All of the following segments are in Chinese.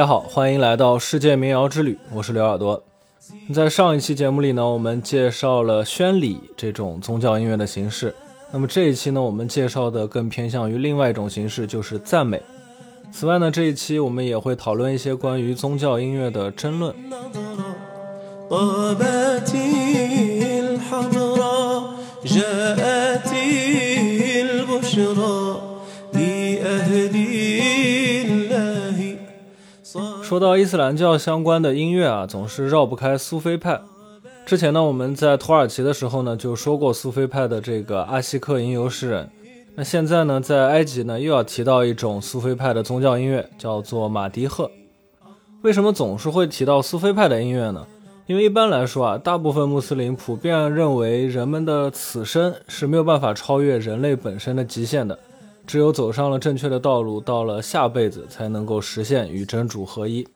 大家好，欢迎来到世界民谣之旅，我是刘耳朵。在上一期节目里呢，我们介绍了宣礼这种宗教音乐的形式。那么这一期呢，我们介绍的更偏向于另外一种形式，就是赞美。此外呢，这一期我们也会讨论一些关于宗教音乐的争论。说到伊斯兰教相关的音乐啊，总是绕不开苏菲派。之前呢，我们在土耳其的时候呢，就说过苏菲派的这个阿西克吟游诗人。那现在呢，在埃及呢，又要提到一种苏菲派的宗教音乐，叫做马迪赫。为什么总是会提到苏菲派的音乐呢？因为一般来说啊，大部分穆斯林普遍认为，人们的此生是没有办法超越人类本身的极限的。只有走上了正确的道路，到了下辈子才能够实现与真主合一。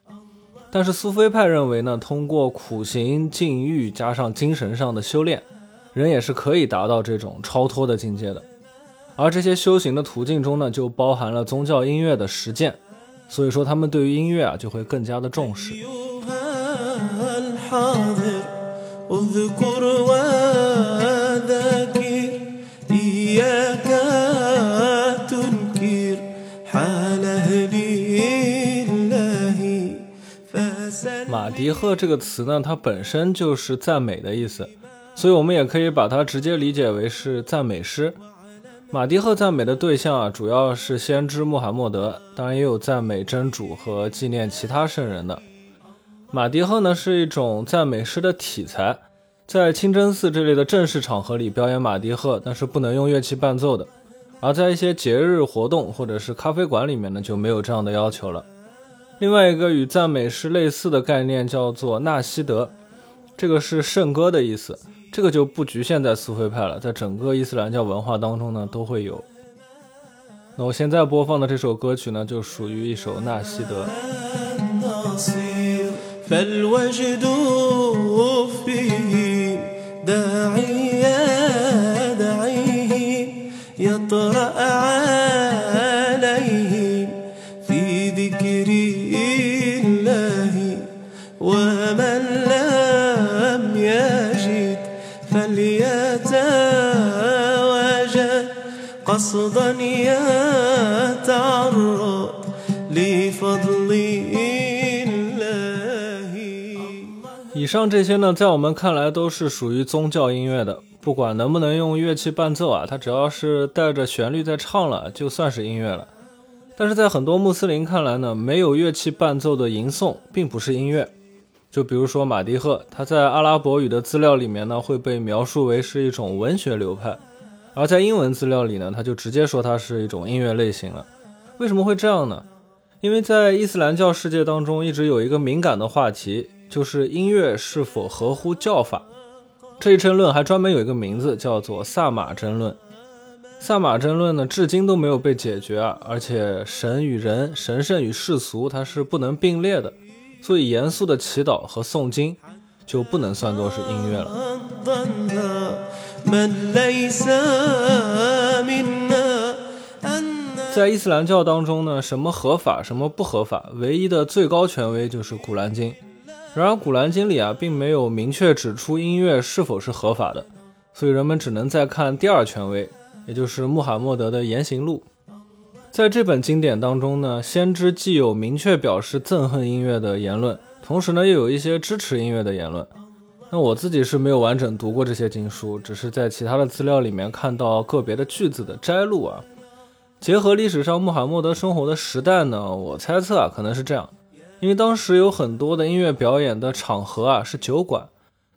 但是苏菲派认为呢，通过苦行、禁欲加上精神上的修炼，人也是可以达到这种超脱的境界的。而这些修行的途径中呢，就包含了宗教音乐的实践，所以说他们对于音乐啊就会更加的重视。迪赫这个词呢，它本身就是赞美的意思，所以我们也可以把它直接理解为是赞美诗。马迪赫赞美的对象啊，主要是先知穆罕默德，当然也有赞美真主和纪念其他圣人的。马迪赫呢是一种赞美诗的题材，在清真寺这类的正式场合里表演马迪赫，但是不能用乐器伴奏的；而在一些节日活动或者是咖啡馆里面呢，就没有这样的要求了。另外一个与赞美诗类似的概念叫做纳西德，这个是圣歌的意思，这个就不局限在苏菲派了，在整个伊斯兰教文化当中呢都会有。那我现在播放的这首歌曲呢，就属于一首纳西德。以上这些呢，在我们看来都是属于宗教音乐的，不管能不能用乐器伴奏啊，它只要是带着旋律在唱了，就算是音乐了。但是在很多穆斯林看来呢，没有乐器伴奏的吟诵并不是音乐。就比如说马蒂赫，他在阿拉伯语的资料里面呢，会被描述为是一种文学流派。而在英文资料里呢，他就直接说它是一种音乐类型了。为什么会这样呢？因为在伊斯兰教世界当中，一直有一个敏感的话题，就是音乐是否合乎教法。这一争论还专门有一个名字，叫做萨马争论。萨马争论呢，至今都没有被解决啊！而且神与人、神圣与世俗，它是不能并列的。所以严肃的祈祷和诵经就不能算作是音乐了。在伊斯兰教当中呢，什么合法，什么不合法，唯一的最高权威就是《古兰经》。然而，《古兰经》里啊，并没有明确指出音乐是否是合法的，所以人们只能再看第二权威，也就是穆罕默德的言行录。在这本经典当中呢，先知既有明确表示憎恨音乐的言论，同时呢，又有一些支持音乐的言论。那我自己是没有完整读过这些经书，只是在其他的资料里面看到个别的句子的摘录啊。结合历史上穆罕默德生活的时代呢，我猜测啊可能是这样，因为当时有很多的音乐表演的场合啊是酒馆，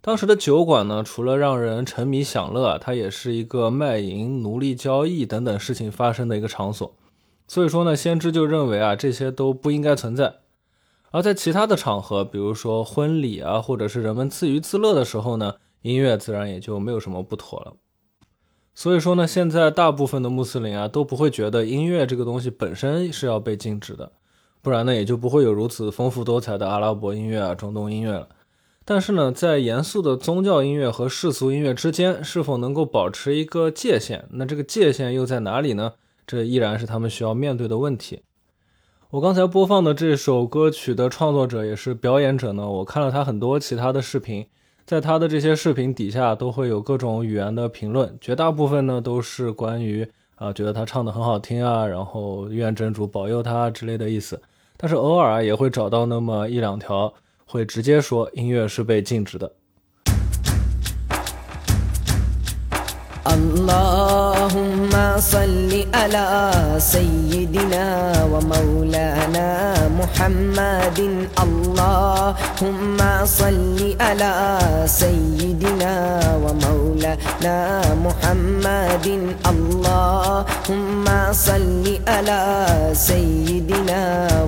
当时的酒馆呢除了让人沉迷享乐啊，它也是一个卖淫、奴隶交易等等事情发生的一个场所，所以说呢，先知就认为啊这些都不应该存在。而在其他的场合，比如说婚礼啊，或者是人们自娱自乐的时候呢，音乐自然也就没有什么不妥了。所以说呢，现在大部分的穆斯林啊都不会觉得音乐这个东西本身是要被禁止的，不然呢也就不会有如此丰富多彩的阿拉伯音乐啊、中东音乐了。但是呢，在严肃的宗教音乐和世俗音乐之间，是否能够保持一个界限？那这个界限又在哪里呢？这依然是他们需要面对的问题。我刚才播放的这首歌曲的创作者也是表演者呢，我看了他很多其他的视频，在他的这些视频底下都会有各种语言的评论，绝大部分呢都是关于啊觉得他唱的很好听啊，然后愿真主保佑他之类的意思，但是偶尔啊也会找到那么一两条会直接说音乐是被禁止的。اللهم صل على سيدنا ومولانا محمد اللهم صل على سيدنا ومولانا محمد اللهم صل على سيدنا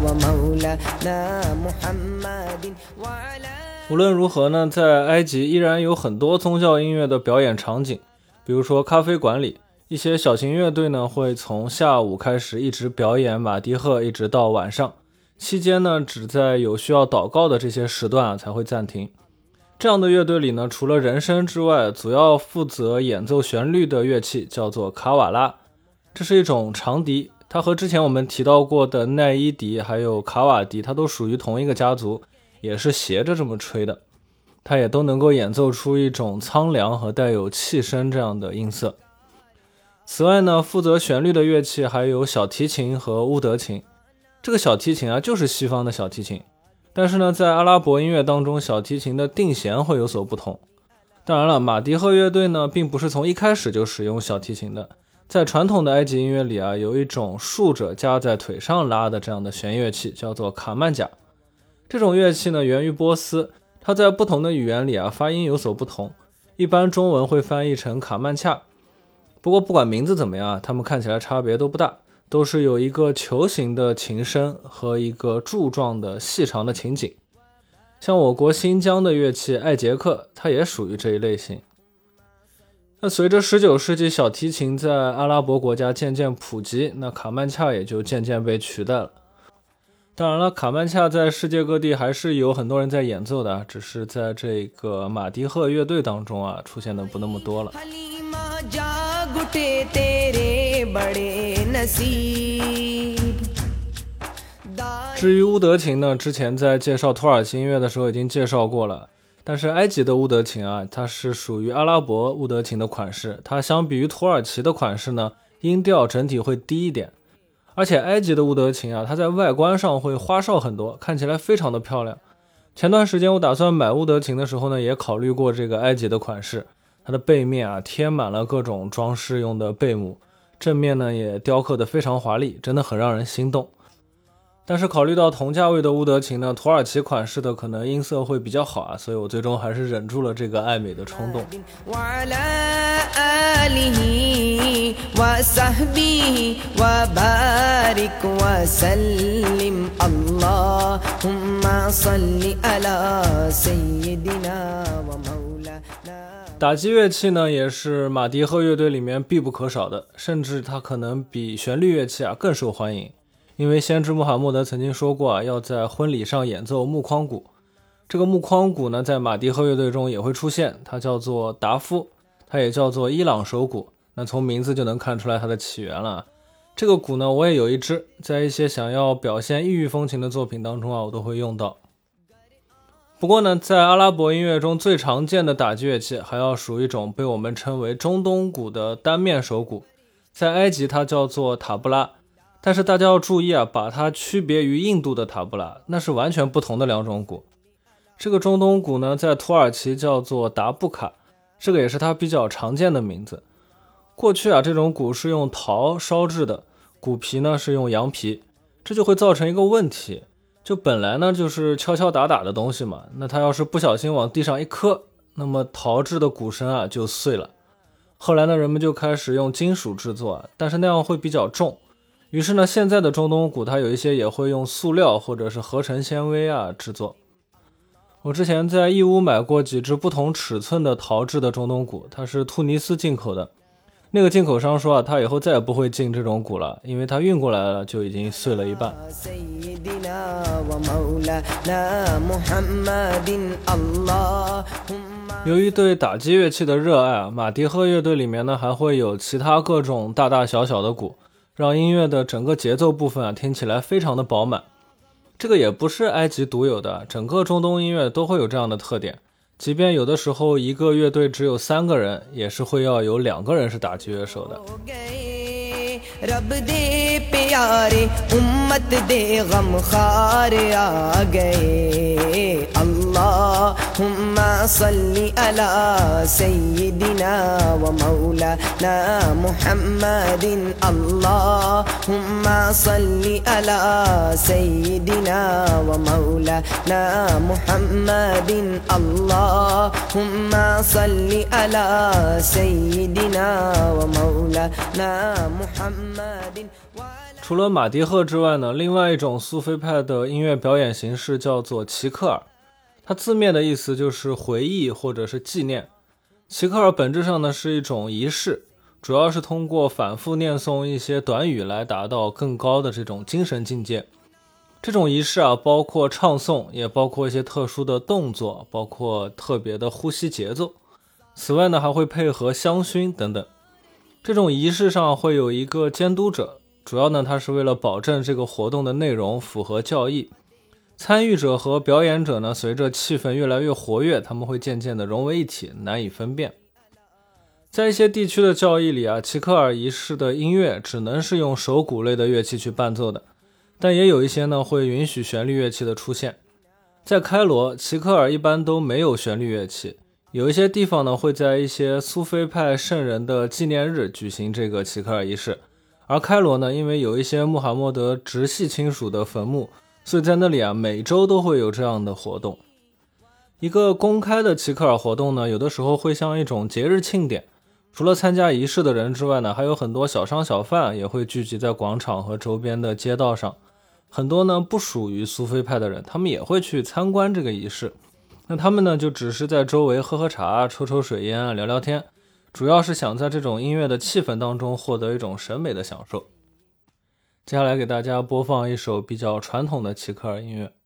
ومولانا محمد وعلى 无论如何呢，在埃及依然有很多宗教音乐的表演场景。比如说，咖啡馆里 一些小型乐队呢，会从下午开始一直表演马迪赫，一直到晚上。期间呢，只在有需要祷告的这些时段啊才会暂停。这样的乐队里呢，除了人声之外，主要负责演奏旋律的乐器叫做卡瓦拉，这是一种长笛。它和之前我们提到过的奈伊笛还有卡瓦笛，它都属于同一个家族，也是斜着这么吹的。它也都能够演奏出一种苍凉和带有气声这样的音色。此外呢，负责旋律的乐器还有小提琴和乌德琴。这个小提琴啊，就是西方的小提琴，但是呢，在阿拉伯音乐当中，小提琴的定弦会有所不同。当然了，马迪赫乐队呢，并不是从一开始就使用小提琴的。在传统的埃及音乐里啊，有一种竖着夹在腿上拉的这样的弦乐器，叫做卡曼贾。这种乐器呢，源于波斯。它在不同的语言里啊，发音有所不同。一般中文会翻译成卡曼恰，不过不管名字怎么样啊，它们看起来差别都不大，都是有一个球形的琴身和一个柱状的细长的琴颈。像我国新疆的乐器艾杰克，它也属于这一类型。那随着19世纪小提琴在阿拉伯国家渐渐普及，那卡曼恰也就渐渐被取代了。当然了，卡曼恰在世界各地还是有很多人在演奏的，只是在这个马迪赫乐队当中啊，出现的不那么多了。至于乌德琴呢，之前在介绍土耳其音乐的时候已经介绍过了，但是埃及的乌德琴啊，它是属于阿拉伯乌德琴的款式，它相比于土耳其的款式呢，音调整体会低一点。而且埃及的乌德琴啊，它在外观上会花哨很多，看起来非常的漂亮。前段时间我打算买乌德琴的时候呢，也考虑过这个埃及的款式。它的背面啊贴满了各种装饰用的贝母，正面呢也雕刻的非常华丽，真的很让人心动。但是考虑到同价位的乌德琴呢，土耳其款式的可能音色会比较好啊，所以我最终还是忍住了这个爱美的冲动。打击乐器呢，也是马迪赫乐队里面必不可少的，甚至它可能比旋律乐器啊更受欢迎。因为先知穆罕默德曾经说过啊，要在婚礼上演奏木框鼓。这个木框鼓呢，在马迪赫乐队中也会出现，它叫做达夫，它也叫做伊朗手鼓。那从名字就能看出来它的起源了。这个鼓呢，我也有一支，在一些想要表现异域风情的作品当中啊，我都会用到。不过呢，在阿拉伯音乐中最常见的打击乐器，还要数一种被我们称为中东鼓的单面手鼓，在埃及它叫做塔布拉。但是大家要注意啊，把它区别于印度的塔布拉，那是完全不同的两种鼓。这个中东鼓呢，在土耳其叫做达布卡，这个也是它比较常见的名字。过去啊，这种鼓是用陶烧制的，鼓皮呢是用羊皮，这就会造成一个问题，就本来呢就是敲敲打打的东西嘛，那它要是不小心往地上一磕，那么陶制的鼓身啊就碎了。后来呢，人们就开始用金属制作，但是那样会比较重。于是呢，现在的中东鼓它有一些也会用塑料或者是合成纤维啊制作。我之前在义乌买过几只不同尺寸的陶制的中东鼓，它是突尼斯进口的。那个进口商说啊，他以后再也不会进这种鼓了，因为他运过来了就已经碎了一半。由于对打击乐器的热爱啊，马迪赫乐队里面呢还会有其他各种大大小小的鼓。让音乐的整个节奏部分啊听起来非常的饱满。这个也不是埃及独有的，整个中东音乐都会有这样的特点。即便有的时候一个乐队只有三个人，也是会要有两个人是打击乐手的。除了马蒂赫之外呢另外一种苏菲派的音乐表演形式叫做齐克尔。它字面的意思就是回忆或者是纪念。齐克尔本质上呢是一种仪式。主要是通过反复念诵一些短语来达到更高的这种精神境界。这种仪式啊，包括唱诵，也包括一些特殊的动作，包括特别的呼吸节奏。此外呢，还会配合香薰等等。这种仪式上会有一个监督者，主要呢，他是为了保证这个活动的内容符合教义。参与者和表演者呢，随着气氛越来越活跃，他们会渐渐的融为一体，难以分辨。在一些地区的教义里啊，齐克尔仪式的音乐只能是用手鼓类的乐器去伴奏的，但也有一些呢会允许旋律乐器的出现。在开罗，齐克尔一般都没有旋律乐器。有一些地方呢，会在一些苏菲派圣人的纪念日举行这个齐克尔仪式，而开罗呢，因为有一些穆罕默德直系亲属的坟墓，所以在那里啊，每周都会有这样的活动。一个公开的齐克尔活动呢，有的时候会像一种节日庆典，除了参加仪式的人之外呢，还有很多小商小贩也会聚集在广场和周边的街道上，很多呢不属于苏菲派的人，他们也会去参观这个仪式。那他们呢，就只是在周围喝喝茶、抽抽水烟、聊聊天，主要是想在这种音乐的气氛当中获得一种审美的享受。接下来给大家播放一首比较传统的齐克尔音乐。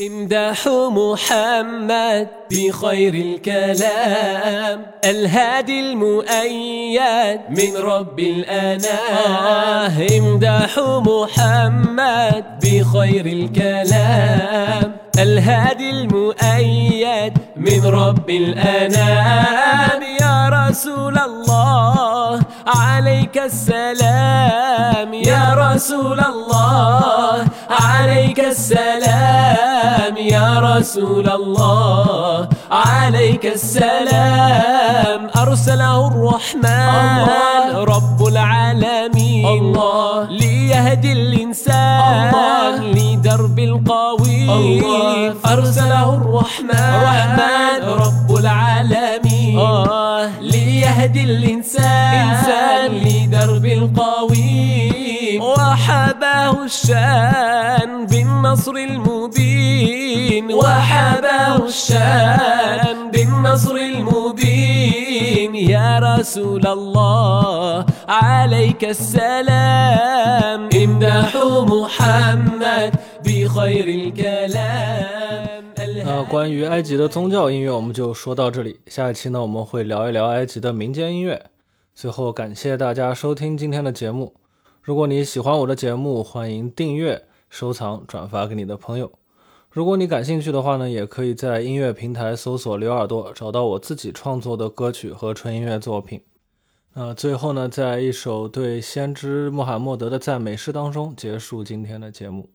امدح محمد بخير الكلام الهادي المؤيد من رب الأنام. امدح محمد بخير الكلام الهادي المؤيد من رب الأنام. يا رسول الله عليك السلام. يا رسول الله عليك السلام. يا رسول الله عليك السلام. أرسله الرحمن. رب العالمين. الله. ليهدي الإنسان. لدرب القويم أرسله الرحمن. رب العالمين. ليهدي الإنسان. لدرب القويم وحباه الشان بالنصر المبين وحباه الشان بالنصر المبين يا رسول الله عليك السلام امدحوا محمد بخير الكلام 那关于埃及的宗教音乐，我们就说到这里。下一期呢，我们会聊一聊埃及的民间音乐。最后，感谢大家收听今天的节目。 如果你喜欢我的节目，欢迎订阅、收藏、转发给你的朋友。如果你感兴趣的话呢，也可以在音乐平台搜索“刘耳朵”，找到我自己创作的歌曲和纯音乐作品。那最后呢，在一首对先知穆罕默德的赞美诗当中结束今天的节目。